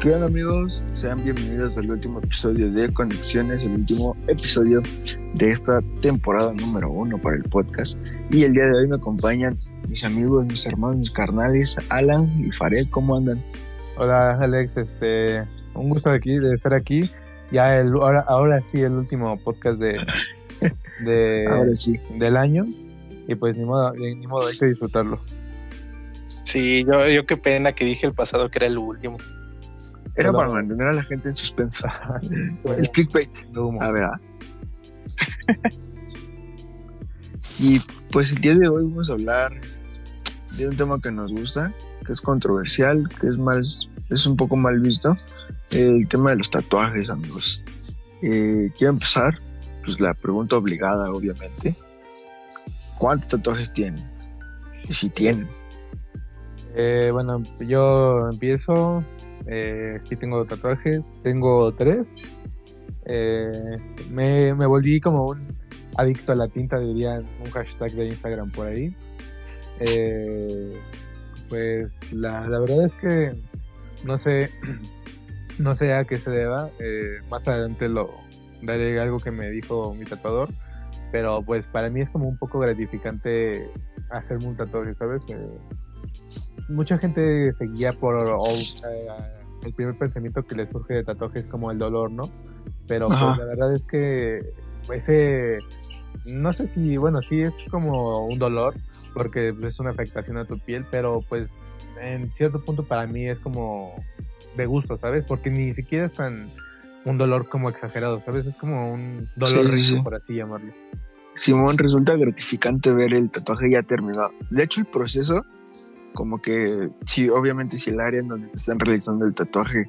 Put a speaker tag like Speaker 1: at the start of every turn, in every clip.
Speaker 1: ¿Qué onda amigos? Sean bienvenidos al último episodio de Conexiones, el último episodio de esta temporada número uno para el podcast. Y el día de hoy me acompañan mis amigos, mis hermanos, mis carnales, Alan y Fared. ¿Cómo andan?
Speaker 2: Hola Alex, este, un gusto de, aquí, de estar aquí. Ya el, ahora, ahora sí el último podcast de, de
Speaker 1: Ahora sí.
Speaker 2: del año. Y pues ni modo, ni modo, hay que disfrutarlo.
Speaker 3: Sí, yo, yo qué pena que dije el pasado que era el último.
Speaker 1: Era para mantener a la gente en suspenso. el clickbait.
Speaker 2: Humo.
Speaker 1: A ver. ah. y pues el día de hoy vamos a hablar de un tema que nos gusta, que es controversial, que es más, es un poco mal visto, el tema de los tatuajes, amigos. Eh, quiero empezar, pues la pregunta obligada, obviamente. ¿Cuántos tatuajes tienen? Y si tienen.
Speaker 2: Eh, bueno, yo empiezo. Eh, sí tengo tatuajes, tengo tres. Eh, me, volví como un adicto a la tinta, diría un hashtag de Instagram por ahí. Eh, pues la, verdad es que no sé, no sé a qué se deba. eh, más adelante lo daré algo que me dijo mi tatuador. Pero pues para mí es como un poco gratificante hacerme un tatuaje, ¿sabes? Mucha gente se guía por o, eh, el primer pensamiento que le surge de tatuaje es como el dolor, ¿no? Pero pues, la verdad es que ese, no sé si, bueno, sí es como un dolor porque es una afectación a tu piel, pero pues en cierto punto para mí es como de gusto, ¿sabes? Porque ni siquiera es tan un dolor como exagerado, ¿sabes? Es como un dolor
Speaker 1: Sí, sí,
Speaker 2: rico,
Speaker 1: sí.
Speaker 2: por así llamarlo.
Speaker 1: Simón, resulta gratificante ver el tatuaje ya terminado. De hecho, el proceso, como que, sí, obviamente, si el área en donde te están realizando el tatuaje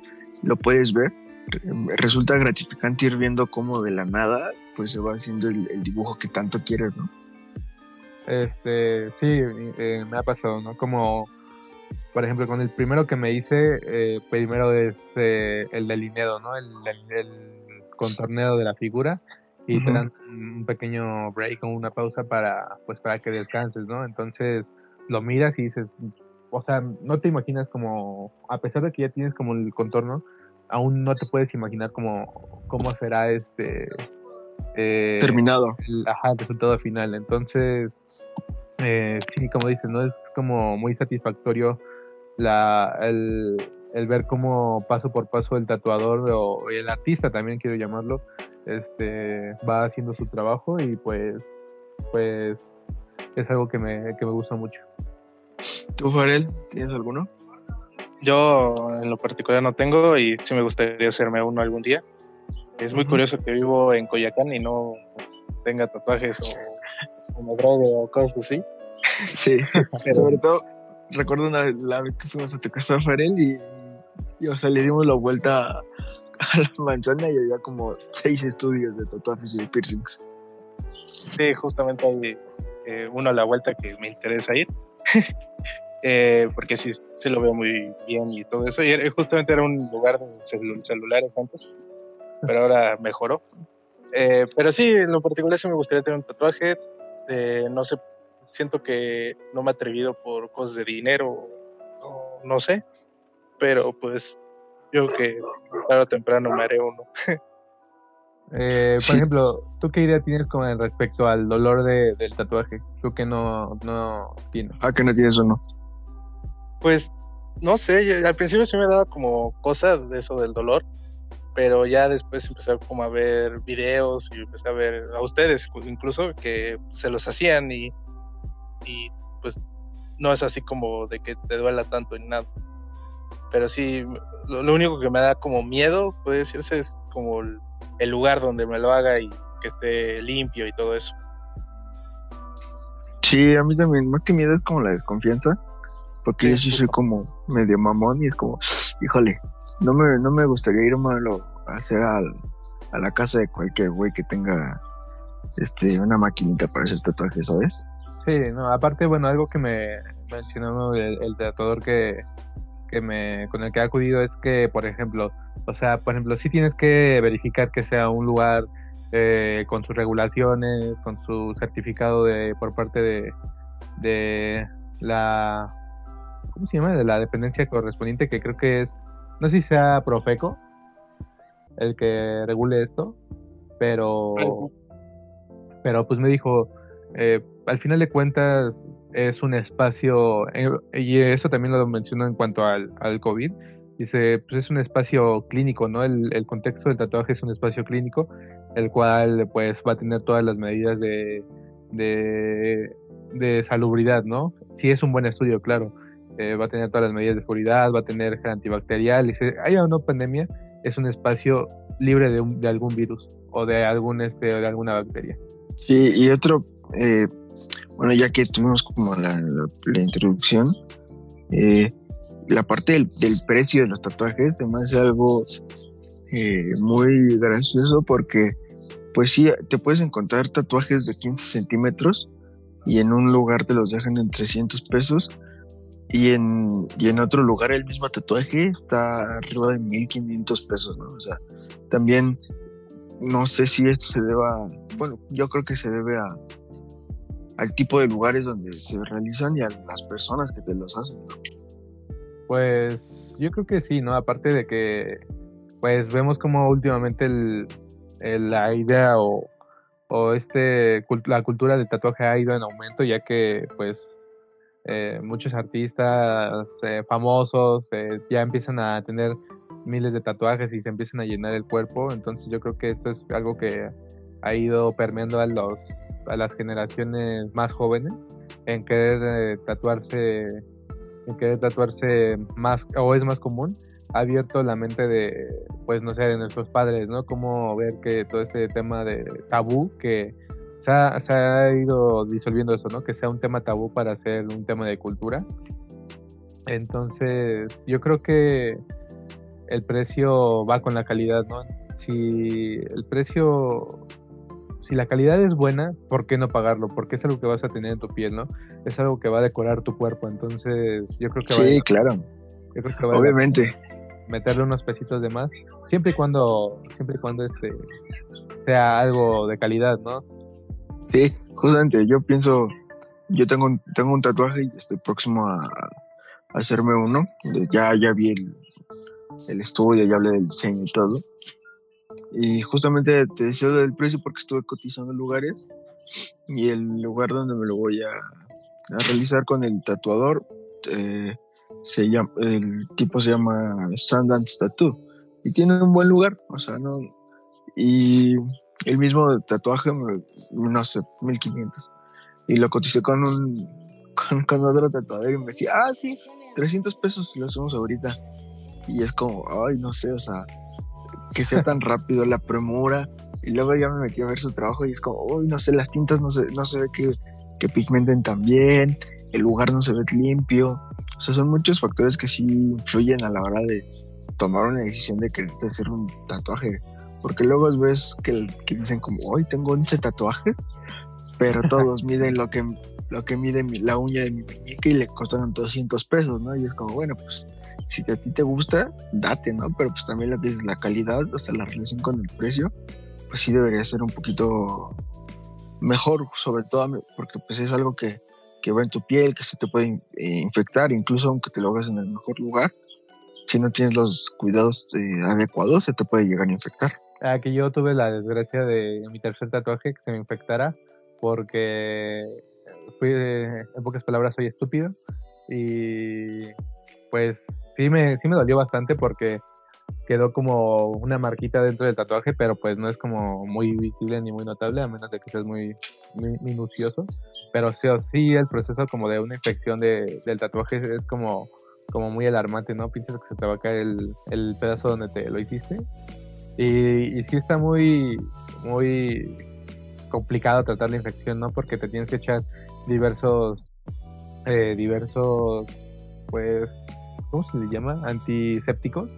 Speaker 1: lo puedes ver, re- resulta gratificante ir viendo cómo de la nada, pues se va haciendo el, el dibujo que tanto quieres, ¿no?
Speaker 2: Este, sí, eh, me ha pasado, ¿no? Como, por ejemplo, con el primero que me hice, eh, primero es eh, el delineado, ¿no? El, el, el contorneo de la figura y te
Speaker 1: Ujú.
Speaker 2: dan un pequeño break o una pausa para, pues, para que descanses, ¿no? Entonces lo miras y dices, o sea, no te imaginas como, a pesar de que ya tienes como el contorno, aún no te puedes imaginar como, cómo será este... eh,
Speaker 1: Terminado.
Speaker 2: el, ajá, el resultado final. Entonces, eh, sí, como dices, ¿no? Es como muy satisfactorio la, el, el ver cómo paso por paso el tatuador o el artista también quiero llamarlo, este va haciendo su trabajo y pues, pues es algo que me, que me gusta mucho.
Speaker 1: ¿Tú, Farel, tienes alguno?
Speaker 3: Yo en lo particular no tengo y sí me gustaría hacerme uno algún día. Es muy
Speaker 2: Ujú.
Speaker 3: curioso que vivo en Coyacán y no tenga tatuajes o, me drogue o cosas así.
Speaker 1: Sí,
Speaker 3: Pero-
Speaker 1: sobre todo, recuerdo una vez, la vez que fuimos a tu casa, Farel, y, y, o sea, le dimos la vuelta a, a la manzana y había como seis estudios de tatuajes y de piercings.
Speaker 3: Sí, justamente hay eh, uno a la vuelta que me interesa ir. Eh, porque sí, sí lo veo muy bien y todo eso. Y era- justamente era un lugar de celu- celulares antes, pero ahora mejoró. Eh, pero sí, en lo particular sí me gustaría tener un tatuaje. Eh, no sé, siento que no me he atrevido por cosas de dinero, o no sé, pero pues yo que tarde o temprano me haré uno.
Speaker 2: Eh, por
Speaker 1: Sí.
Speaker 2: ejemplo, ¿tú qué idea tienes con respecto al dolor de, del tatuaje? Tú que no, no tienes.
Speaker 1: Ah, que no tienes uno.
Speaker 3: Pues no sé, al principio sí me daba como cosa de eso del dolor, pero ya después empecé como a ver videos y empecé a ver a ustedes incluso que se los hacían y, pues no es así como de que te duela tanto ni nada. Pero sí, lo, único que me da como miedo, puede decirse, es como el lugar donde me lo haga y que esté limpio y todo eso.
Speaker 1: Sí, a mí también, más que miedo es como la desconfianza, porque
Speaker 3: Sí,
Speaker 1: yo sí soy como medio mamón y es como, híjole, no me, no me gustaría irme a, lo- a hacer al- a la casa de cualquier güey que tenga este una maquinita para hacer tatuajes, ¿sabes?
Speaker 2: Sí, no, aparte, bueno, algo que me mencionó el, el tatuador que, que me, con el que he acudido es que, por ejemplo, o sea, por ejemplo, sí tienes que verificar que sea un lugar eh, con sus regulaciones, con su certificado de por parte de, de la, ¿cómo se llama? De la dependencia correspondiente que creo que es, no sé si sea Profeco el que regule esto, pero, pero pues me dijo, eh, al final de cuentas es un espacio, eh, y eso también lo mencionó en cuanto al, al COVID, dice, pues es un espacio clínico, ¿no? El, el, contexto del tatuaje es un espacio clínico, el cual pues va a tener todas las medidas de, de, salubridad, ¿no? Sí es un buen estudio, claro, eh, va a tener todas las medidas de seguridad, va a tener gel antibacterial, y si hay una pandemia, es un espacio libre de, un, de algún virus o de, algún, este, de alguna bacteria.
Speaker 1: Sí, y otro, eh, bueno, ya que tuvimos como la, introducción, eh, la parte del, del, precio de los tatuajes me hace algo eh, muy gracioso porque, pues sí, te puedes encontrar tatuajes de 15 centímetros y en un lugar te los dejan en 300 pesos y en, y en otro lugar el mismo tatuaje está arriba de 1500 pesos, ¿no? O sea, también no sé si esto se deba, bueno, yo creo que se debe a, al tipo de lugares donde se realizan y a las personas que te los hacen. ¿no?
Speaker 2: Pues yo creo que sí, ¿no? Aparte de que, pues vemos como últimamente el, la idea o, o este, la cultura del tatuaje ha ido en aumento, ya que, pues, eh, muchos artistas eh, famosos eh, ya empiezan a tener miles de tatuajes y se empiezan a llenar el cuerpo. Entonces yo creo que esto es algo que ha ido permeando a, los, a las generaciones más jóvenes en querer eh, tatuarse, en querer tatuarse más o es más común. Abierto la mente de, pues no sé, de nuestros padres, ¿no? Como ver que todo este tema de tabú que se ha, se ha ido disolviendo eso, ¿no? Que sea un tema tabú para ser un tema de cultura. Entonces, yo creo que el precio va con la calidad, ¿no? Si el precio, si la calidad es buena, ¿por qué no pagarlo? Porque es algo que vas a tener en tu piel, ¿no? Es algo que va a decorar tu cuerpo, entonces yo creo que
Speaker 1: sí, claro.
Speaker 2: Yo creo que va
Speaker 1: Obviamente.
Speaker 2: Meterle unos pesitos de más, siempre y cuando, siempre y cuando este sea algo de calidad, ¿no?
Speaker 1: Sí, justamente, yo pienso, yo tengo un, tengo un tatuaje y estoy próximo a, hacerme uno. Ya, ya vi el, el estudio, ya hablé del diseño y todo. Y justamente te decía del precio porque estuve cotizando lugares y el lugar donde me lo voy a, a realizar con el tatuador eh, se llama, el tipo se llama Sundance Tattoo y tiene un buen lugar, o sea, no. Y el mismo tatuaje, no sé, 1500. Y lo coticé con un con, con otro tatuador y me decía, ah, sí, 300 pesos lo hacemos ahorita y es como, ay, no sé, o sea, que sea tan rápido la premura. Y luego ya me metí a ver su trabajo y es como, uy, no sé, las tintas no se, no se ve que, que pigmenten tan bien, el lugar no se ve limpio. O sea, son muchos factores que sí influyen a la hora de tomar una decisión de querer hacer un tatuaje. Porque luego ves que, que dicen como, hoy tengo 11 tatuajes, pero todos miden lo que, lo que mide mi, la uña de mi muñeca y le costaron 200 pesos, ¿no? Y es como, bueno, pues si a ti te gusta, date, ¿no? Pero pues también lo que es la calidad, hasta la relación con el precio, pues sí debería ser un poquito mejor, sobre todo porque pues es algo que, que va en tu piel, que se te puede eh, infectar, incluso aunque te lo hagas en el mejor lugar, si no tienes los cuidados eh, adecuados, se te puede llegar a infectar.
Speaker 2: Ah, que yo tuve la desgracia de mi tercer tatuaje que se me infectara porque fui, en pocas palabras, soy estúpido y pues sí me, sí me dolió bastante porque quedó como una marquita dentro del tatuaje, pero pues no es como muy visible ni muy notable, a menos de que seas muy, muy minucioso. Pero sí, sí, el proceso como de una infección de, del tatuaje es como, como muy alarmante, ¿no? Piensas que se te va a caer el, el pedazo donde te lo hiciste. Y, y sí está muy, muy complicado tratar la infección, ¿no? Porque te tienes que echar diversos, eh, diversos, pues, ¿cómo se le llama? Antisépticos.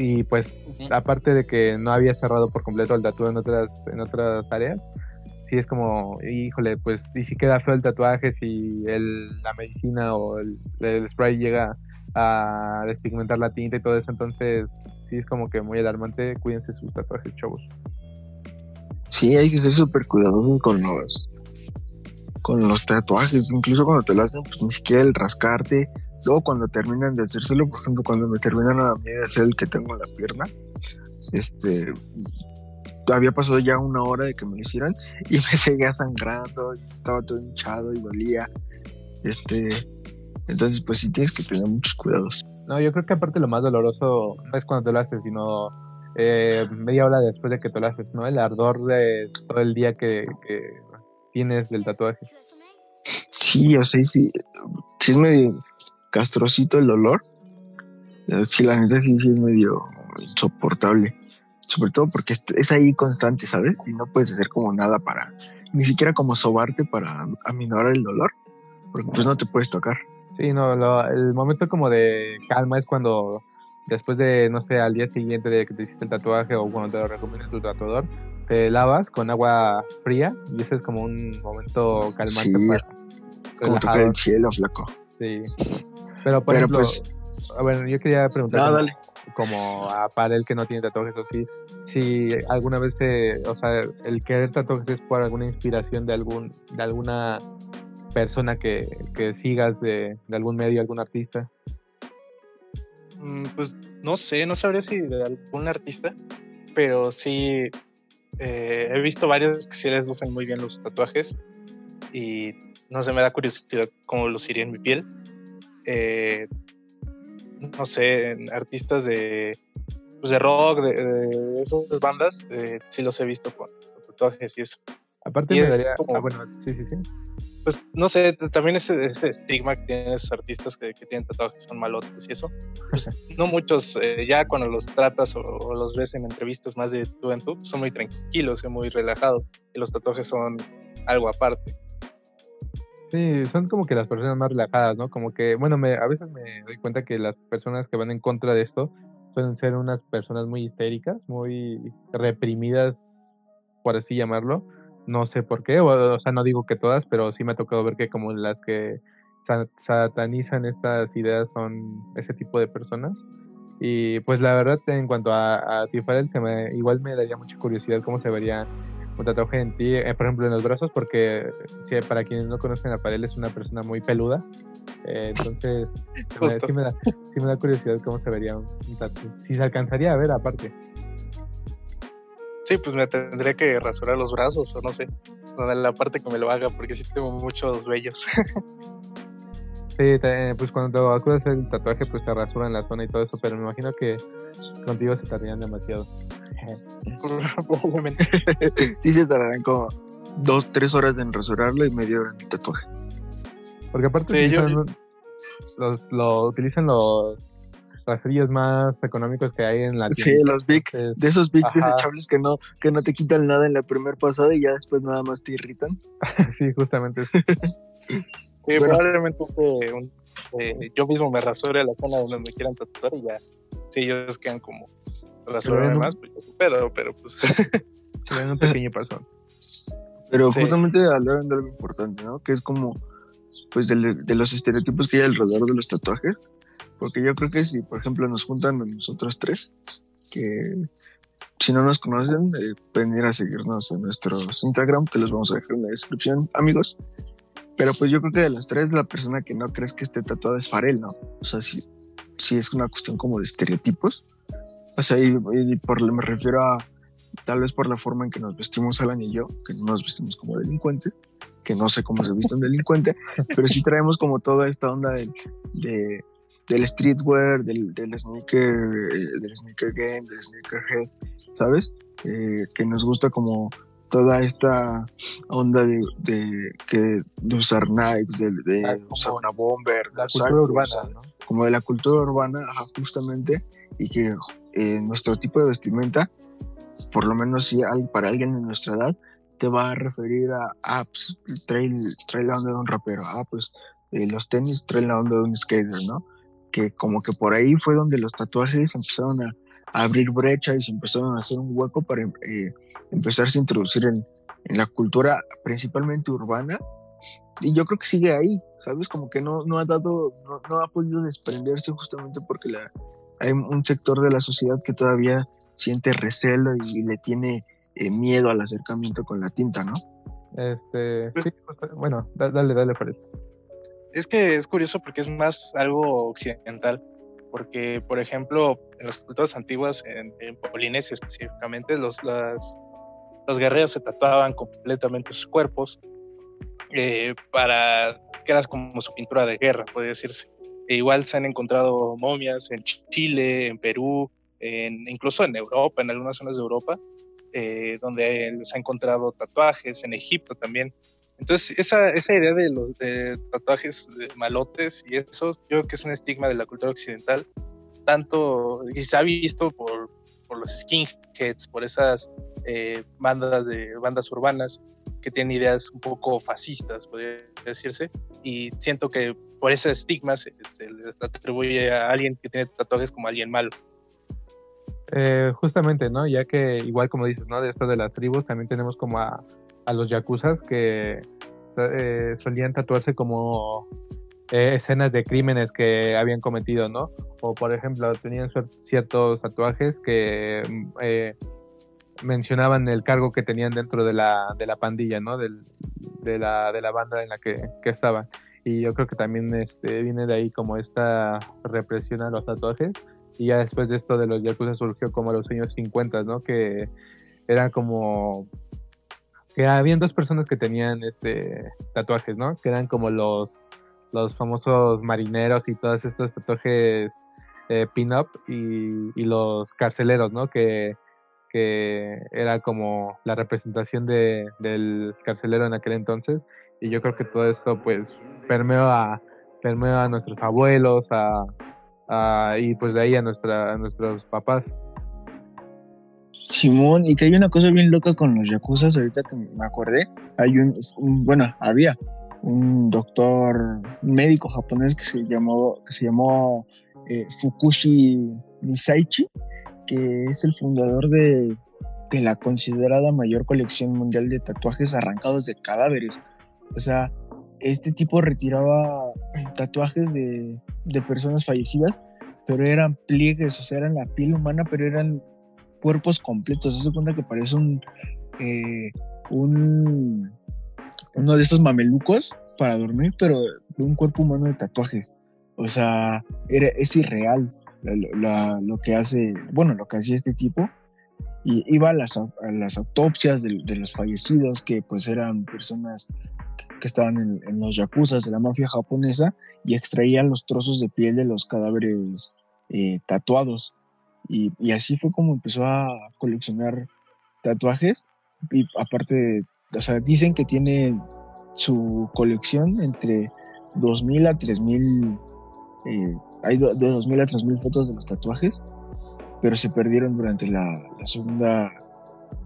Speaker 2: Y pues, aparte de que no había cerrado por completo el tatuaje en otras, en otras áreas, sí es como, híjole, pues, y si queda feo el tatuaje, si el, la medicina o el, el spray llega a despigmentar la tinta y todo eso, entonces sí es como que muy alarmante, cuídense sus tatuajes, chavos.
Speaker 1: Sí, hay que ser súper cuidadosos con los con los tatuajes, incluso cuando te lo hacen, pues ni siquiera el rascarte, luego cuando terminan de hacérselo, por ejemplo, cuando me terminan a mí de hacer el que tengo en la pierna, este, había pasado ya una hora de que me lo hicieran y me seguía sangrando, estaba todo hinchado y dolía, este, entonces pues sí tienes que tener muchos cuidados.
Speaker 2: No, yo creo que aparte lo más doloroso no es cuando te lo haces, sino eh, media hora después de que te lo haces, ¿no? El ardor de todo el día que, tienes del tatuaje.
Speaker 1: Sí, o sea, sí, sí es medio castrocito el olor. Sí, la gente sí, sí es medio insoportable. Sobre todo porque es, ahí constante, ¿sabes? Y no puedes hacer como nada para, ni siquiera como sobarte para aminorar el dolor, porque pues no te puedes tocar.
Speaker 2: Sí, no, el momento como de calma es cuando después de, no sé, al día siguiente de que te hiciste el tatuaje o cuando te lo recomienda tu tatuador, te lavas con agua fría y ese es como un momento calmante
Speaker 1: sí, como tocar el cielo, flaco.
Speaker 2: Sí. Pero, por ejemplo, pues, a ver, yo quería preguntar como, a para el que no tiene tatuajes o sí, si alguna vez, o sea, el querer tatuajes es por alguna inspiración de algún de alguna persona que, que sigas de, de algún medio, algún artista.
Speaker 3: Mm, pues no sé, no sabría si de algún artista, pero sí eh, he visto varios que sí les lucen muy bien los tatuajes y no sé, me da curiosidad cómo luciría en mi piel. Eh, no sé, artistas de, pues de rock, de, esas bandas, eh, sí los he visto con, tatuajes y eso.
Speaker 2: Aparte me daría... Ah, bueno, sí, sí, sí
Speaker 3: pues no sé, también ese, ese estigma que tienen esos artistas que, tienen tatuajes son malotes y eso, pues no muchos, eh, ya cuando los tratas o, los ves en entrevistas más de tú en tú, son muy tranquilos y muy relajados, y los tatuajes son algo aparte.
Speaker 2: Sí, son como que las personas más relajadas, ¿no? Como que, bueno, me, a veces me doy cuenta que las personas que van en contra de esto pueden ser unas personas muy histéricas, muy reprimidas, por así llamarlo, no sé por qué, o, sea, no digo que todas, pero sí me ha tocado ver que como las que satanizan estas ideas son ese tipo de personas. Y pues la verdad, en cuanto a, a se me, igual me daría mucha curiosidad cómo se vería un tatuaje en ti, eh, por ejemplo, en los brazos, porque para quienes no conocen a Parel es una persona muy peluda. Eh, entonces, sí, me da, sí, me da, curiosidad cómo se vería un, tatuaje. Si se alcanzaría a ver aparte.
Speaker 3: Sí, pues me tendría que rasurar los brazos o no sé, la parte que me lo haga, porque sí tengo muchos vellos.
Speaker 2: sí, pues cuando acudes el tatuaje, pues te rasuran la zona y todo eso, pero me imagino que contigo se tardarían demasiado.
Speaker 3: Probablemente.
Speaker 1: sí, se tardarán como dos, tres horas en rasurarlo y media hora en el tatuaje.
Speaker 2: Porque aparte Los, lo utilizan los rastrillos más económicos que hay en la
Speaker 1: tienda. Sí, los Big, de esos Big desechables que no, que no te quitan nada en la primera pasada y ya después nada más te irritan.
Speaker 2: sí, justamente.
Speaker 3: sí, probablemente eh, yo mismo me rasure la zona donde me quieran tatuar y ya, si ellos quedan como rasurar más, pues yo pedo, pero pues...
Speaker 2: Se ven un pequeño pasón.
Speaker 1: Pero justamente hablaron de algo importante, ¿no? Que es como, pues, de, de los estereotipos que hay alrededor de los tatuajes porque yo creo que si, por ejemplo, nos juntan a nosotros tres, que si no nos conocen, eh, pueden ir a seguirnos en nuestros Instagram, que los vamos a dejar en la descripción, amigos. Pero pues yo creo que de las tres, la persona que no crees que esté tatuada es Farel, ¿no? O sea, si, si es una cuestión como de estereotipos. O sea, y, por, me refiero a tal vez por la forma en que nos vestimos Alan y yo, que no nos vestimos como delincuentes, que no sé cómo se viste un delincuente, pero sí traemos como toda esta onda de del streetwear, del, del sneaker, eh, del sneaker game, del sneakerhead, ¿sabes? Eh, que nos gusta como toda esta onda de, de, que, de usar Nike, de, de usar una bomber,
Speaker 2: la cultura urbana, ¿no?
Speaker 1: como de la cultura urbana, justamente, y que eh, nuestro tipo de vestimenta, por lo menos si para alguien de nuestra edad, te va a referir a, ah, pues, trae, trae la onda de un rapero, ah, pues los tenis traen la onda de un skater, ¿no? Que como que por ahí fue donde los tatuajes empezaron a, abrir brecha y se empezaron a hacer un hueco para eh, empezarse a introducir en, en, la cultura principalmente urbana. Y yo creo que sigue ahí, ¿sabes? Como que no, no ha dado, no, ha podido desprenderse justamente porque la, hay un sector de la sociedad que todavía siente recelo y le tiene eh, miedo al acercamiento con la tinta, ¿no?
Speaker 2: Este, sí, bueno, da- dale, dale, Fred.
Speaker 3: Es que es curioso porque es más algo occidental. Porque, por ejemplo, en las culturas antiguas, en, Polinesia específicamente, los, los guerreros se tatuaban completamente sus cuerpos eh, para que era como su pintura de guerra, podría decirse. E igual se han encontrado momias en Chile, en Perú, en, incluso en Europa, en algunas zonas de Europa, eh, donde se han encontrado tatuajes, en Egipto también. Entonces, esa, esa idea de los de tatuajes de malotes y eso, yo creo que es un estigma de la cultura occidental, tanto, y se ha visto por, los skinheads, por esas eh, bandas de bandas urbanas que tienen ideas un poco fascistas, podría decirse, y siento que por ese estigma se, se les atribuye a alguien que tiene tatuajes como alguien malo.
Speaker 2: Eh, justamente, ¿no? Ya que igual como dices, ¿no? De esto de las tribus, también tenemos como a, a los yakuzas que eh, solían tatuarse como eh, escenas de crímenes que habían cometido, ¿no? O por ejemplo, tenían cier- ciertos tatuajes que eh, mencionaban el cargo que tenían dentro de la, de la pandilla, ¿no? Del, de, la, de la banda en la que, que estaban. Y yo creo que también este, viene de ahí como esta represión a los tatuajes. Y ya después de esto de los Yakuza surgió como los años 50, ¿no? Que eran como... Que habían dos personas que tenían este tatuajes, ¿no? Que eran como los, los famosos marineros y todos estos tatuajes eh, pin-up y, y los carceleros, ¿no? Que, que era como la representación de, del carcelero en aquel entonces. Y yo creo que todo esto pues permeó a, permeó a nuestros abuelos, a, a- y pues de ahí a, nuestra, a nuestros papás.
Speaker 1: Simón, y que hay una cosa bien loca con los yakuzas, ahorita que me acordé, hay un, bueno, había un doctor, médico japonés que se llamó, que se llamó eh, Fukushi Nisaichi, que es el fundador de, de la considerada mayor colección mundial de tatuajes arrancados de cadáveres. O sea, este tipo retiraba tatuajes de, de personas fallecidas, pero eran pliegues, o sea, eran la piel humana, pero eran cuerpos completos. Se cuenta que parece un, eh, un uno de estos mamelucos para dormir, pero un cuerpo humano de tatuajes. O sea, era, es irreal la- la- lo que hace, bueno, lo que hacía este tipo. Y iba a las, a las autopsias de, los fallecidos, que pues eran personas que, estaban en, en los yakuzas de la mafia japonesa, y extraía los trozos de piel de los cadáveres eh, tatuados. Y, así fue como empezó a coleccionar tatuajes. Y aparte, o sea, dicen que tiene su colección entre 2000 a 3000. eh, hay de 2000 a 3000 fotos de los tatuajes, pero se perdieron durante la, Segunda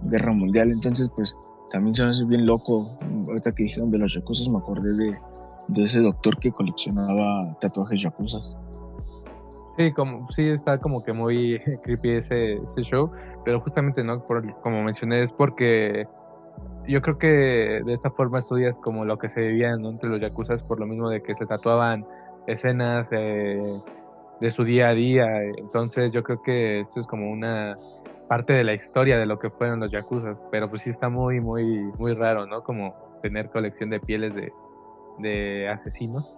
Speaker 1: Guerra Mundial. Entonces, pues también se me hace bien loco. Ahorita que dijeron de los yakuzas, me acordé de, de ese doctor que coleccionaba tatuajes yakuzas.
Speaker 2: Sí, como, sí está como que muy creepy ese, show, pero justamente no, como mencioné, es porque yo creo que de esta forma estudias como lo que se vivía entre los yakuzas, por lo mismo de que se tatuaban escenas eh, de su día a día, entonces yo creo que esto es como una parte de la historia de lo que fueron los yakuzas, pero pues sí está muy, muy, muy raro, ¿no? Como tener colección de pieles de asesinos.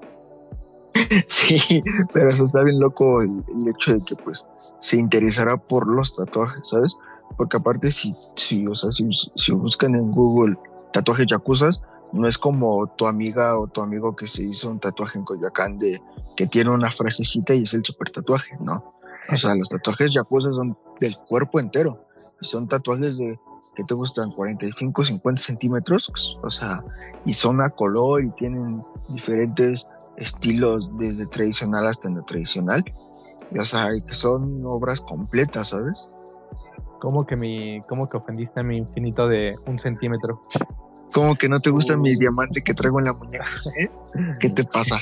Speaker 1: Sí, pero eso está bien loco el, el hecho de que pues se interesará por los tatuajes, ¿sabes? Porque aparte si, si, o sea, si, si buscan en Google tatuajes yakuzas, no es como tu amiga o tu amigo que se hizo un tatuaje en Coyoacán de que tiene una frasecita y es el super tatuaje, ¿no? O sea, los tatuajes yakuzas son del cuerpo entero. Y son tatuajes de que te gustan 45, 50 centímetros, o sea, y son a color y tienen diferentes estilos desde tradicional hasta no tradicional. Y, o sea, y que son obras completas, ¿sabes?
Speaker 2: Como que mi, como que ofendiste a mi infinito de un centímetro.
Speaker 1: Como que no te gusta mi
Speaker 3: Uh.
Speaker 1: diamante que traigo en la muñeca. ¿eh? ¿Qué te pasa?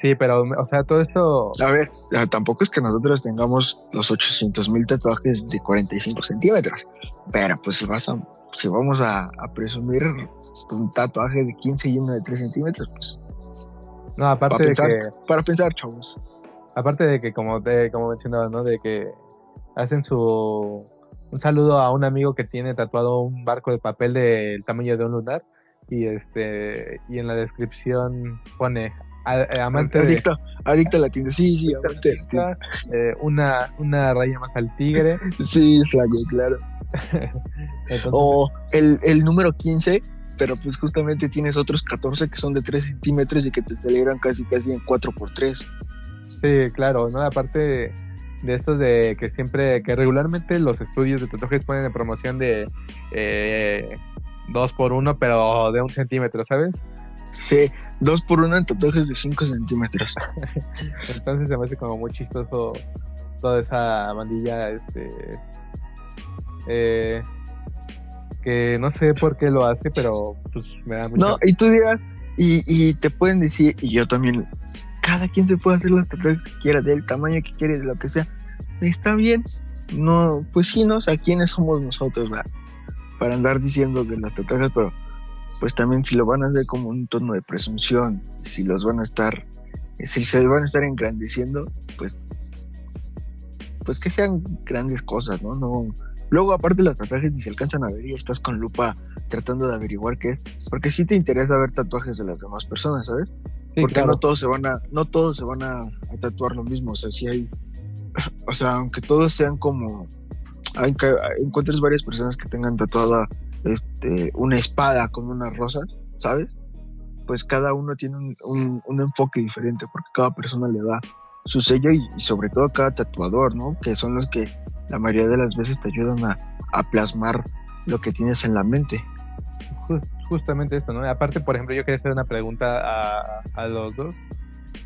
Speaker 2: Sí, pero, o sea, todo esto,
Speaker 1: A ver, tampoco es que nosotros tengamos los 800 mil tatuajes de 45 centímetros. Pero pues si, vas a, si vamos a, a presumir un tatuaje de 15 y uno de 3 centímetros, pues
Speaker 2: no, aparte
Speaker 1: para
Speaker 2: de
Speaker 1: pensar,
Speaker 2: que,
Speaker 1: para pensar, chavos.
Speaker 2: aparte de que como te, como mencionaba, ¿no? De que hacen su, un saludo a un amigo que tiene tatuado un barco de papel del tamaño de un lunar y este y en la descripción pone amante
Speaker 1: adicto, adicto a la tienda, sí, sí, amante
Speaker 2: eh, una, una raya más al tigre.
Speaker 1: Sí, claro. o el, el número 15 pero pues justamente tienes otros 14 que son de 3 centímetros y que te celebran casi casi en 4x3.
Speaker 2: Sí, claro, ¿no? Aparte de, de esto de que siempre, que regularmente los estudios de tatuajes ponen en promoción de eh, 2 por 1 pero de un centímetro, ¿sabes?
Speaker 1: Sí, 2 por 1 en tatuajes de 5 centímetros.
Speaker 2: Entonces se me hace como muy chistoso toda esa bandilla, este... Eh, que no sé por qué lo hace, pero pues me da mucho.
Speaker 1: No, y tú digas, y, y te pueden decir, y yo también, cada quien se puede hacer los tatuajes que quiera, del tamaño que quiere, de lo que sea. Está bien. No, pues sí, no, o sea, ¿quiénes somos nosotros para andar diciendo de las tatuajes? Pero pues también si lo van a hacer como un tono de presunción, si los van a estar, si se van a estar engrandeciendo, pues, pues que sean grandes cosas, ¿no? No, Luego, aparte, los tatuajes ni se alcanzan a ver y estás con lupa tratando de averiguar qué es. Porque sí te interesa ver tatuajes de las demás personas, ¿sabes? porque no todos se van a, no todos se van a, tatuar lo mismo. O sea, si hay, o sea, aunque todos sean como, aunque encuentres varias personas que tengan tatuada este, una espada con una rosa, ¿sabes? Pues cada uno tiene un, enfoque diferente porque cada persona le da su sello y, sobre todo cada tatuador, ¿no? Que son los que la mayoría de las veces te ayudan a, plasmar lo que tienes en la mente.
Speaker 2: justamente eso, ¿no? Aparte, por ejemplo, yo quería hacer una pregunta a, los dos.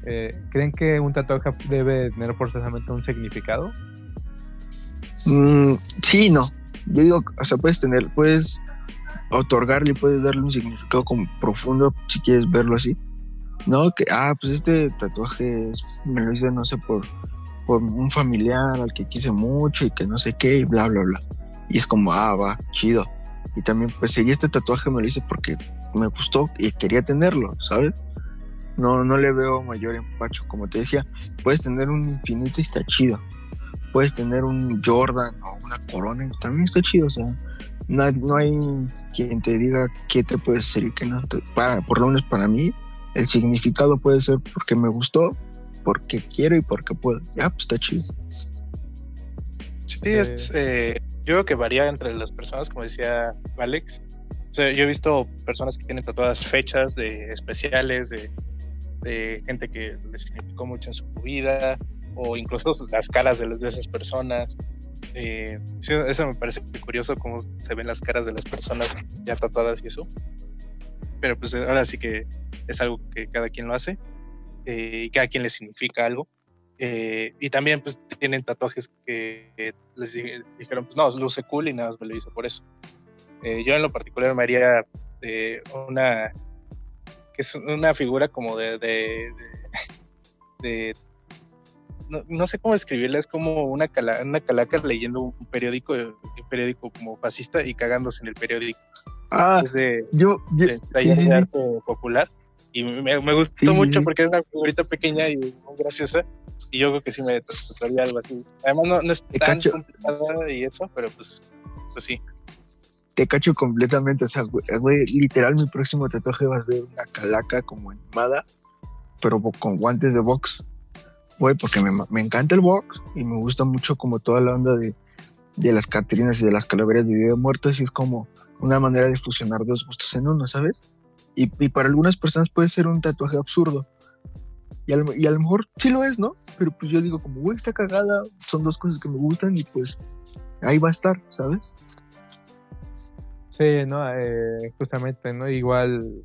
Speaker 2: Eh, ¿Creen que un tatuaje debe tener forzosamente un significado?
Speaker 1: Mm, sí, no. Yo digo, o sea, puedes tener, puedes otorgarle, puedes darle un significado como profundo si quieres verlo así no, que, ah, pues este tatuaje me lo hice, no sé, por, por un familiar al que quise mucho y que no sé qué, y bla, bla, bla. Y es como, ah, va, chido. Y también, pues, sí, este tatuaje me lo hice porque me gustó y quería tenerlo, ¿sabes? No, no le veo mayor empacho. Como te decía, puedes tener un infinito y está chido. Puedes tener un Jordan o una corona también está chido. O sea, no, no hay quien te diga qué te puede hacer y qué no. Para, por lo menos para mí, el significado puede ser porque me gustó, porque quiero y porque puedo. Ya, pues está chido.
Speaker 3: Sí, es, eh, yo creo que varía entre las personas, como decía Alex. O sea, yo he visto personas que tienen tatuadas fechas de especiales, de, gente que les significó mucho en su vida, o incluso las caras de, de esas personas. Eh, eso me parece curioso, cómo se ven las caras de las personas ya tatuadas y eso pero pues ahora sí que es algo que cada quien lo hace eh, y cada quien le significa algo. Eh, y también pues tienen tatuajes que les dijeron, pues no, luce cool y nada más me lo hice por eso. Eh, yo en lo particular me haría una, que es una figura como de, de, de no, sé cómo describirla, es como una, una calaca leyendo un periódico, un periódico como fascista y cagándose en el periódico.
Speaker 1: Ah, es de, yo,
Speaker 3: de, arte popular. Y me, gustó mucho porque es una figurita pequeña y muy graciosa. Y yo creo que sí me trataría algo así. Además, no, no es tan complicada y eso, pero pues, pues sí.
Speaker 1: Te cacho completamente. O sea, güey, literal, mi próximo tatuaje va a ser una calaca como animada, pero con guantes de box güey, porque me, me, encanta el box y me gusta mucho como toda la onda de, de las Catrinas y de las calaveras de de Muertos y es como una manera de fusionar dos gustos en uno, ¿sabes? Y, y para algunas personas puede ser un tatuaje absurdo. Y, y a lo mejor sí lo es, ¿no? Pero pues yo digo como, güey, está cagada, son dos cosas que me gustan y pues ahí va a estar, ¿sabes?
Speaker 2: Sí, no, eh, justamente, ¿no? Igual,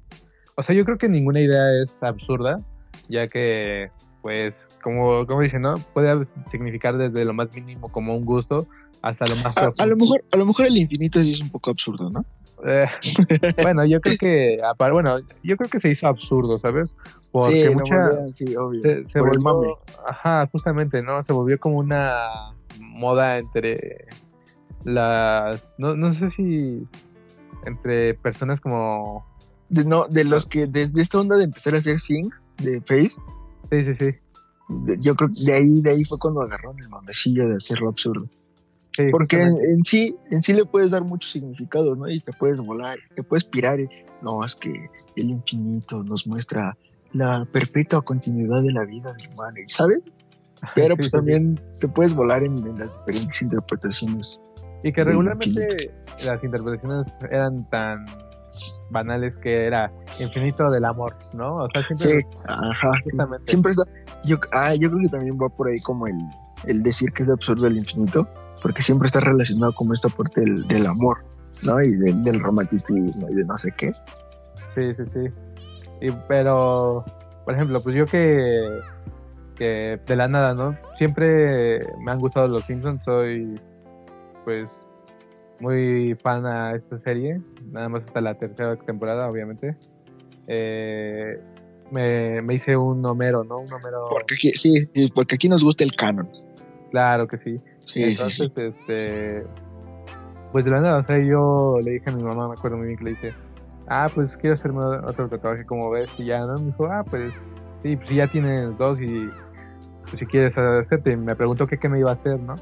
Speaker 2: o sea, yo creo que ninguna idea es absurda, ya que pues, como, como dicen, ¿no? Puede significar desde lo más mínimo como un gusto hasta lo más...
Speaker 1: A, lo, mejor, a lo mejor el infinito sí es un poco absurdo, ¿no?
Speaker 2: Eh, bueno, yo creo que, bueno, yo creo que se hizo absurdo, ¿sabes? Porque mucha,
Speaker 1: sí, obvio.
Speaker 2: Se, volvió, ajá, justamente, ¿no? Se volvió como una moda entre las, no, no sé si entre personas como
Speaker 1: de, no, de los que desde esta onda de empezar a hacer things de Face,
Speaker 2: Sí, sí, sí.
Speaker 1: yo creo que de ahí, de ahí fue cuando agarró el mamecillo de hacerlo absurdo.
Speaker 2: Sí,
Speaker 1: Porque en, sí, en sí le puedes dar mucho significado, ¿no? Y te puedes volar, te puedes pirar. No, es que el infinito nos muestra la perpetua continuidad de la vida del humano, ¿sabes? Pero pues
Speaker 2: sí, sí.
Speaker 1: también te puedes volar en, en las diferentes interpretaciones.
Speaker 2: Y que regularmente las interpretaciones eran tan banales que era infinito del amor, ¿no? O sea,
Speaker 1: Sí,
Speaker 2: siempre
Speaker 1: ajá, sí. Siempre está. Yo, ah, yo creo que también va por ahí como el, el decir que es absurdo el infinito, porque siempre está relacionado como esta parte del, del amor, ¿no? Y del, del romanticismo y de no sé qué.
Speaker 2: Sí, sí, sí. Y, pero, por ejemplo, pues yo que, que de la nada, ¿no? Siempre me han gustado los Simpsons, soy pues muy fan a esta serie, nada más hasta la tercera temporada, obviamente. Eh, me, me hice un Homero, ¿no? Un Homero,
Speaker 1: Porque aquí, sí, sí, porque aquí nos gusta el canon.
Speaker 2: claro que sí.
Speaker 1: Sí,
Speaker 2: Entonces,
Speaker 1: sí,
Speaker 2: este, pues de la nada, o sea, yo le dije a mi mamá, me acuerdo muy bien que le dije, ah, pues quiero hacerme otro tatuaje, como ves, y ya, ¿no? Me dijo, ah, pues, sí, pues ya tienes dos y pues si quieres hacerte, me preguntó que qué me iba a hacer, ¿no?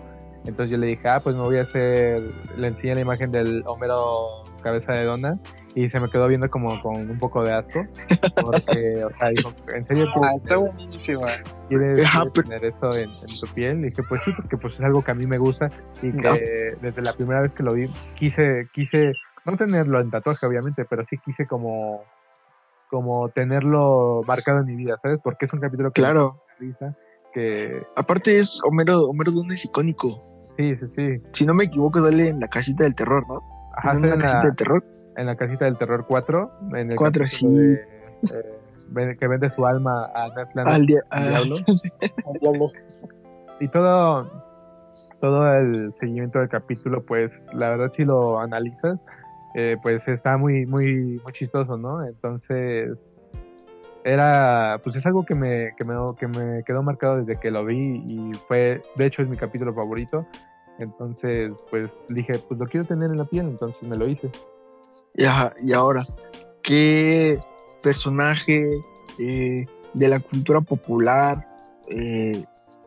Speaker 2: Entonces yo le dije, ah, pues me voy a hacer, le enseñé la imagen del Homero cabeza de dona y se me quedó viendo como con un poco de asco, porque, o sea, dijo, ¿en serio
Speaker 3: Ah, está buenísima.
Speaker 2: ¿Quieres, quieres
Speaker 1: pero-
Speaker 2: tener eso en, en tu piel? Y dije, pues sí, porque pues es algo que a mí me gusta y que
Speaker 1: No.
Speaker 2: desde la primera vez que lo vi quise, quise, no tenerlo en tatuaje obviamente, pero sí quise como, como tenerlo marcado en mi vida, ¿sabes? Porque es un capítulo que
Speaker 1: Claro.
Speaker 2: me risa, que
Speaker 1: Aparte es Homero, Homero Duna es icónico.
Speaker 2: sí, sí, sí.
Speaker 1: Si no me equivoco, dale en la casita del terror, ¿no?
Speaker 2: Ajá,
Speaker 1: ¿En
Speaker 2: en,
Speaker 1: casita
Speaker 2: la,
Speaker 1: del terror?
Speaker 2: en la casita del terror 4, en el
Speaker 1: Cuatro,
Speaker 2: capítulo
Speaker 1: sí.
Speaker 2: de, eh, que vende su alma a Ned Flanders,
Speaker 1: Al día,
Speaker 2: al
Speaker 1: ah,
Speaker 2: diablo. y todo todo el seguimiento del capítulo pues la verdad si lo analizas eh, pues está muy muy muy chistoso no entonces era pues es algo que me, que me que me quedó marcado desde que lo vi y fue de hecho es mi capítulo favorito. Entonces pues dije pues lo quiero tener en la piel entonces me lo hice.
Speaker 1: Y, y ahora, ¿qué personaje eh, de la cultura popular eh,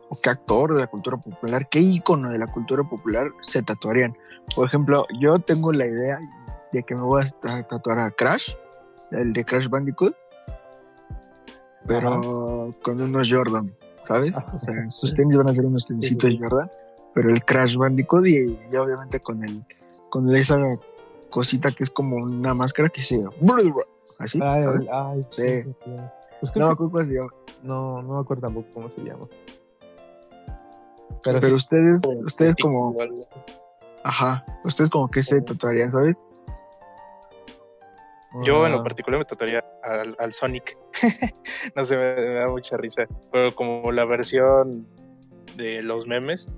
Speaker 1: o qué actor de la cultura popular, qué ícono de la cultura popular se tatuarían? Por ejemplo, yo tengo la idea de que me voy a ta- tatuar a Crash, el de Crash Bandicoot, pero con unos Jordan, ¿sabes? O sea, sus tenis van a ser unos tenisitos
Speaker 2: sí.
Speaker 1: Jordan, pero el Crash Bandicoot y, y obviamente con el con esa cosita que es como una máscara que se así.
Speaker 2: ay,
Speaker 1: ¿sabes?
Speaker 2: ay,
Speaker 1: Sí.
Speaker 2: sí, sí, sí. Pues
Speaker 1: No cómo se llama.
Speaker 2: no no me acuerdo tampoco cómo se llama
Speaker 1: Pero,
Speaker 2: pero, sí,
Speaker 1: ustedes, ustedes como, ajá, ustedes como que se tatuarían, ¿sabes?
Speaker 3: Yo en lo particular me tatuaría al, al Sonic. no sé, me, me da mucha risa. Pero como la versión de los memes,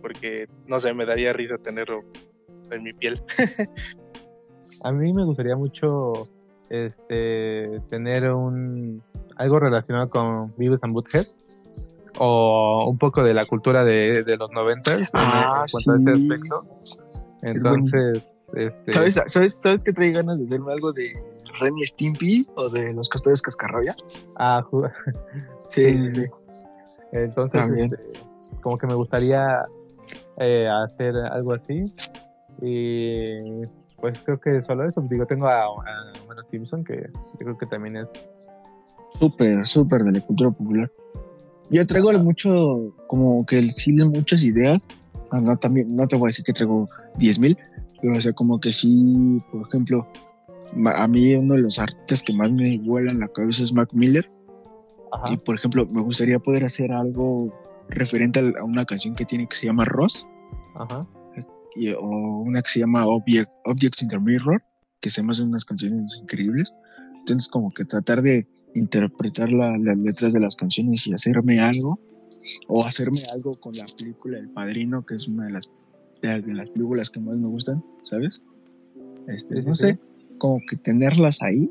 Speaker 3: porque no sé, me daría risa tenerlo en mi piel.
Speaker 2: A mí me gustaría mucho este tener un algo relacionado con Beavis and Butthead o un poco de la cultura de, de los 90 en,
Speaker 1: Ah,
Speaker 2: en cuanto a ese aspecto.
Speaker 1: Es
Speaker 2: Entonces, este
Speaker 1: ¿Sabes, ¿sabes, ¿Sabes que trae ganas de hacerme algo de Ren y Stimpy o de los castores cascarrabia?
Speaker 2: ah, ju-
Speaker 1: Sí,
Speaker 2: Sí,
Speaker 1: sí, sí.
Speaker 2: entonces este, como que me gustaría eh, hacer algo así y pues creo que solo eso digo tengo a, a bueno, Simpson que yo creo que también es
Speaker 1: Súper, súper de la cultura popular. Yo traigo mucho, como que el sí muchas ideas. Ah, No, también, no te voy a decir que traigo 10.000, pero o sea, como que sí, por ejemplo, a mí uno de los artistas que más me vuelan la cabeza es Mac Miller.
Speaker 2: ajá,
Speaker 1: Y por ejemplo, me gustaría poder hacer algo referente a una canción que tiene que se llama Ross,
Speaker 2: ajá
Speaker 1: y- o una que se llama Object, Objects in the Mirror, que se me hacen unas canciones increíbles. Entonces, como que tratar de interpretar la- las letras de las canciones y hacerme algo, o hacerme algo con la película El Padrino, que es una de las, de, de las películas que más me gustan, ¿sabes? Este, no sé, como que tenerlas ahí,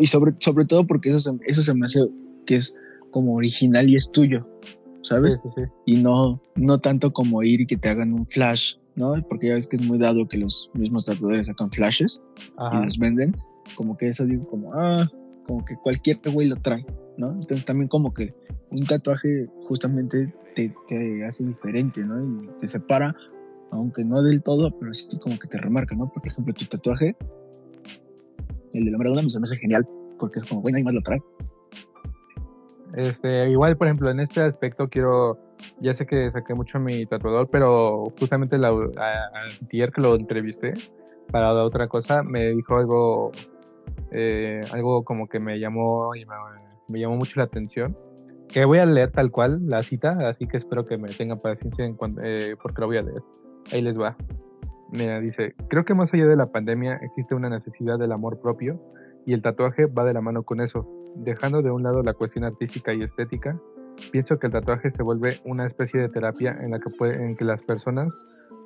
Speaker 1: y sobre, sobre todo porque eso se, eso se me hace que es como original y es tuyo, ¿sabes?
Speaker 2: sí, sí, sí.
Speaker 1: y no, no tanto como ir y que te hagan un flash, ¿no? Porque ya ves que es muy dado que los mismos tatuadores sacan flashes
Speaker 2: Ajá.
Speaker 1: y los venden, como que eso digo como, ah, como que cualquier güey lo trae, Entonces también como que un tatuaje justamente te, hace diferente, ¿no? Y te separa, aunque no del todo, pero sí como que te remarca, ¿no? Por ejemplo, tu tatuaje, el de la Maradona me hace genial, porque es como, bueno, nadie más lo trae.
Speaker 2: Este, igual, por ejemplo, en este aspecto quiero, ya sé que saqué mucho a mi tatuador, pero justamente la, ayer que lo entrevisté para otra cosa, me dijo algo, eh, algo como que me llamó y me, llamó mucho la atención, que voy a leer tal cual la cita, así que espero que me tengan paciencia en eh, porque lo voy a leer. Ahí les va. Mira, dice, creo que más allá de la pandemia existe una necesidad del amor propio y el tatuaje va de la mano con eso. Dejando de un lado la cuestión artística y estética, pienso que el tatuaje se vuelve una especie de terapia en la que, en que las personas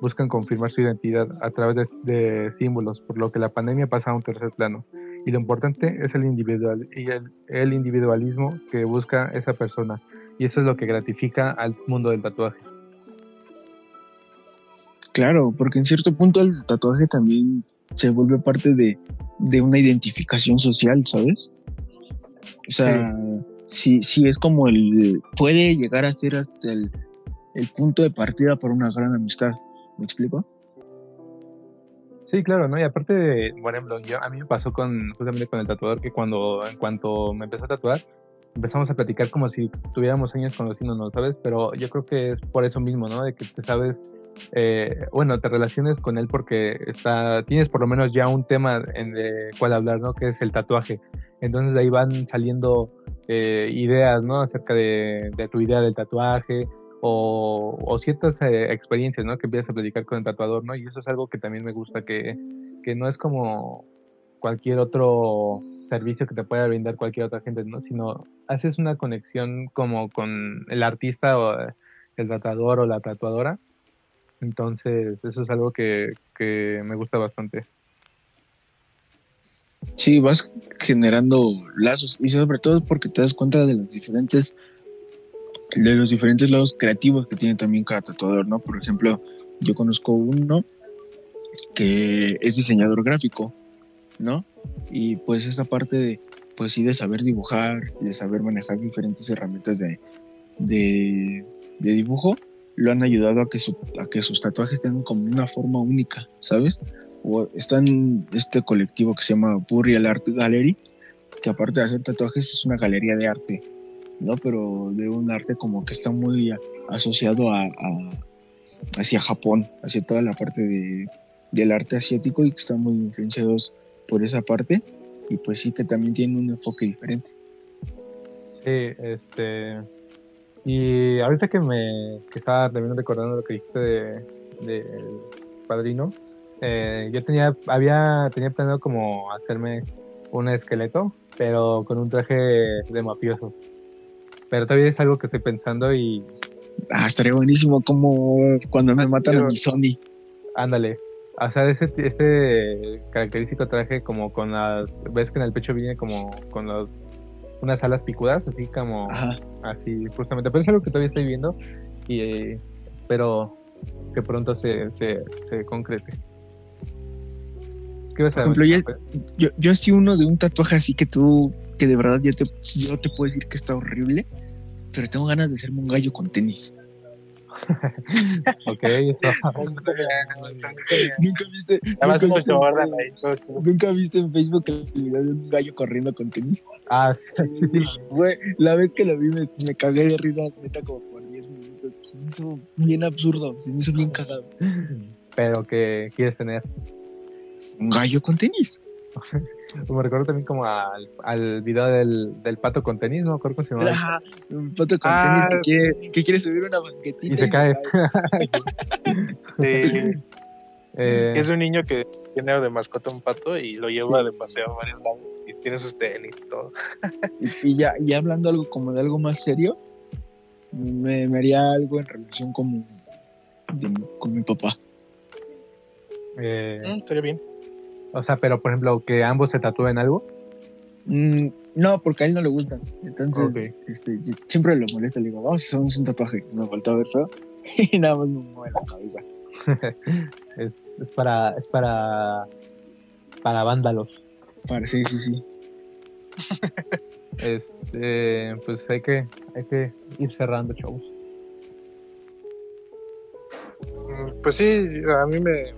Speaker 2: buscan confirmar su identidad a través de, símbolos, por lo que la pandemia pasa a un tercer plano. Y lo importante es el, individual, y el individualismo que busca esa persona. Y eso es lo que gratifica al mundo del tatuaje.
Speaker 1: Claro, porque en cierto punto el tatuaje también se vuelve parte de, de una identificación social, ¿sabes? O sea, sí. sí, es como el, puede llegar a ser hasta el, el punto de partida para una gran amistad. ¿Me explico?
Speaker 2: Sí, claro, ¿no? Y aparte, de, por ejemplo, yo, a mí me pasó con, justamente con el tatuador que cuando, en cuanto me empezó a tatuar, empezamos a platicar como si tuviéramos años conociéndonos, ¿sabes? Pero yo creo que es por eso mismo, ¿no? De que te sabes eh, bueno, te relaciones con él porque está, tienes por lo menos ya un tema en de cual hablar, ¿no? Que es el tatuaje. Entonces de ahí van saliendo eh, ideas, ¿no? Acerca de, tu idea del tatuaje o, ciertas eh, experiencias, ¿no? Que empiezas a platicar con el tatuador, ¿no? Y eso es algo que también me gusta, que, que no es como cualquier otro servicio que te pueda brindar cualquier otra gente, ¿no? Sino haces una conexión como con el artista o el tatuador o la tatuadora entonces, eso es algo que, me gusta bastante.
Speaker 1: Sí, vas generando lazos y sobre todo porque te das cuenta de los diferentes de los diferentes lados creativos que tiene también cada tatuador, ¿no? Por ejemplo, yo conozco uno que es diseñador gráfico, ¿no? Y pues esta parte de, pues sí, de saber dibujar, de saber manejar diferentes herramientas de, de, de dibujo, lo han ayudado a que, a que sus tatuajes tengan como una forma única, ¿sabes? O está en este colectivo que se llama Burial Art Gallery, que aparte de hacer tatuajes es una galería de arte, ¿no? Pero de un arte como que está muy asociado a, hacia Japón, hacia toda la parte de, del arte asiático y que están muy influenciados por esa parte y pues sí que también tienen un enfoque diferente.
Speaker 2: Sí, este, y ahorita que me que estaba también recordando lo que dijiste de, de padrino, eh, yo tenía, había, tenía planeado como hacerme un esqueleto, pero con un traje de mafioso. Pero todavía es algo que estoy pensando y...
Speaker 1: Ah, estaría buenísimo como cuando me matan a mi Sony.
Speaker 2: Ándale. O sea, ese, este característico traje como con las... ¿Ves que en el pecho viene como con los unas alas picudas, así como así justamente. Pero es algo que todavía estoy viendo y eh, espero que pronto se, se, se concrete.
Speaker 1: ¿Qué vas a Por ejemplo, yo, yo, así uno de un tatuaje así que tú, que de verdad yo te, yo te puedo decir que está horrible, pero tengo ganas de hacerme un gallo con tenis.
Speaker 2: ok, eso.
Speaker 1: nunca viste. Nunca viste, en Facebook el video de un gallo corriendo con tenis.
Speaker 2: Ah, sí, sí.
Speaker 1: la vez que lo vi me, cagué de risa, neta, como por 10 minutos. Se me hizo bien absurdo, se me hizo bien cagado.
Speaker 2: Pero, ¿qué quieres tener?
Speaker 1: Un gallo con tenis.
Speaker 2: Me recuerdo también como al, al video del, del, pato con tenis, ¿no? Cómo se llama.
Speaker 1: un pato con tenis que ah, quiere, que quiere subir una banquetita.
Speaker 2: Y se cae.
Speaker 3: sí. Eh, es un niño que tiene de mascota un pato y lo lleva de paseo a varios lados y tiene sus tenis y todo.
Speaker 1: y, ya, ya hablando algo como de algo más serio, me, me haría algo en relación como con mi papá.
Speaker 3: Eh, mm, estaría bien.
Speaker 2: O sea, pero por ejemplo, que ambos se tatúen algo.
Speaker 1: Mm, no, porque a él no le gusta. Entonces, este, siempre lo molesta. Le digo, vamos a hacer un tatuaje. Me faltó a ver feo. y nada más me mueve la cabeza.
Speaker 2: es, es, para, es para, para vándalos.
Speaker 1: Para, sí, sí, sí.
Speaker 2: Este, pues hay que, hay que ir cerrando, chavos.
Speaker 3: Mm, Pues sí, a mí me,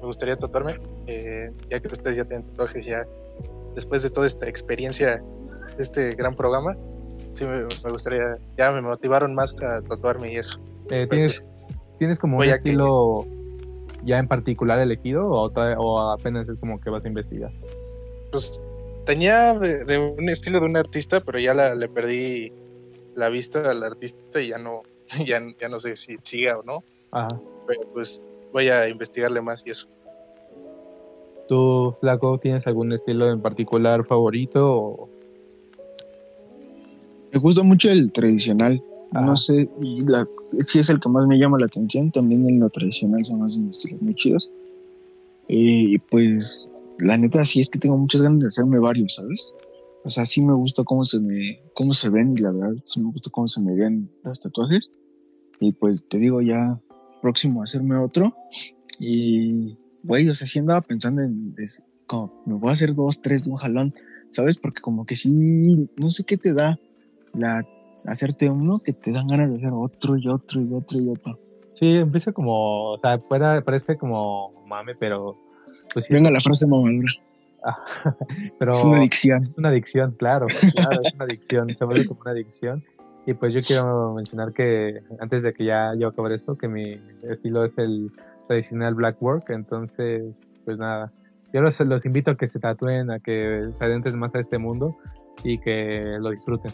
Speaker 3: me gustaría tatuarme, eh, ya que ustedes ya tienen tatuajes ya después de toda esta experiencia de este gran programa. Sí, me, me gustaría, ya me motivaron más a tatuarme y eso.
Speaker 2: Eh,
Speaker 3: Pues,
Speaker 2: ¿tienes, ¿Tienes como un
Speaker 3: que-
Speaker 2: estilo ya en particular elegido o, o apenas es como que vas a investigar?
Speaker 3: Pues tenía de, de un estilo de un artista, pero ya la- le perdí la vista al artista y ya no, ya, ya no sé si siga o no,
Speaker 2: Ajá.
Speaker 3: pero pues voy a investigarle más y eso.
Speaker 2: ¿Tú, Flaco, tienes algún estilo en particular favorito? O...
Speaker 1: Me gusta mucho el tradicional.
Speaker 2: Ajá.
Speaker 1: No sé, la, sí es el que más me llama la atención. También en lo tradicional son más estilos muy chidos. Eh, Y pues, la neta, sí es que tengo muchas ganas de hacerme varios, ¿sabes? O sea, sí me gusta cómo se me, cómo se ven, y la verdad, sí me gusta cómo se me ven los tatuajes. Y pues te digo, ya próximo a hacerme otro. Y, güey, o sea, sí andaba pensando en, es, como, me voy a hacer dos, tres de un jalón, ¿sabes? Porque como que sí, no sé qué te da la hacerte uno que te dan ganas de hacer otro y otro y otro y otro.
Speaker 2: Sí, empieza como, o sea, pueda- parece como mame, pero pues sí,
Speaker 1: Venga la frase mamadura.
Speaker 2: pero
Speaker 1: Es una adicción.
Speaker 2: es una adicción, claro, claro, es una adicción, se vuelve como una adicción. Y pues yo quiero mencionar que antes de que ya yo acabe esto, que mi estilo es el tradicional black work, entonces, pues nada, yo los, los invito a que se tatúen, a que se adentren más a este mundo y que lo disfruten.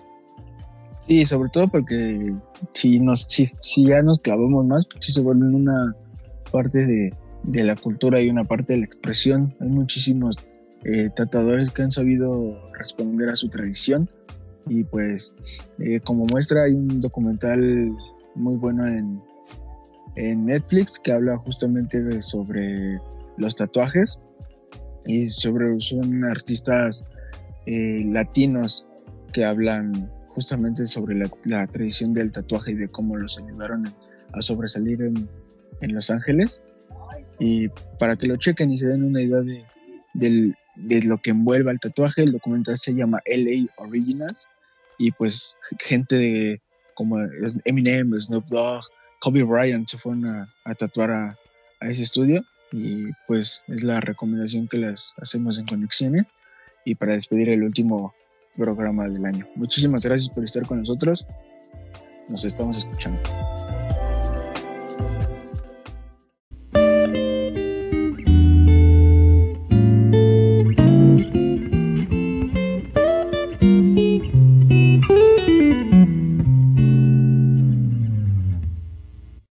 Speaker 1: Sí, sobre todo porque si, nos, si, si ya nos clavamos más, pues sí se vuelven una parte de, de la cultura y una parte de la expresión. Hay muchísimos eh, tatuadores que han sabido responder a su tradición y pues eh, como muestra hay un documental muy bueno en, en Netflix que habla justamente de- sobre los tatuajes y sobre son artistas eh, latinos que hablan justamente sobre la, tradición del tatuaje y de cómo los ayudaron a sobresalir en, en Los Ángeles. Y para que lo chequen y se den una idea de, del- de lo que envuelve al tatuaje, el documental se llama LA Originals. Y pues gente de como Eminem, Snoop Dogg, Kobe Bryant se fueron a, a tatuar a, a ese estudio. Y pues es la recomendación que les hacemos en Conexiones. Y para despedir el último programa del año. Muchísimas gracias por estar con nosotros. Nos estamos escuchando.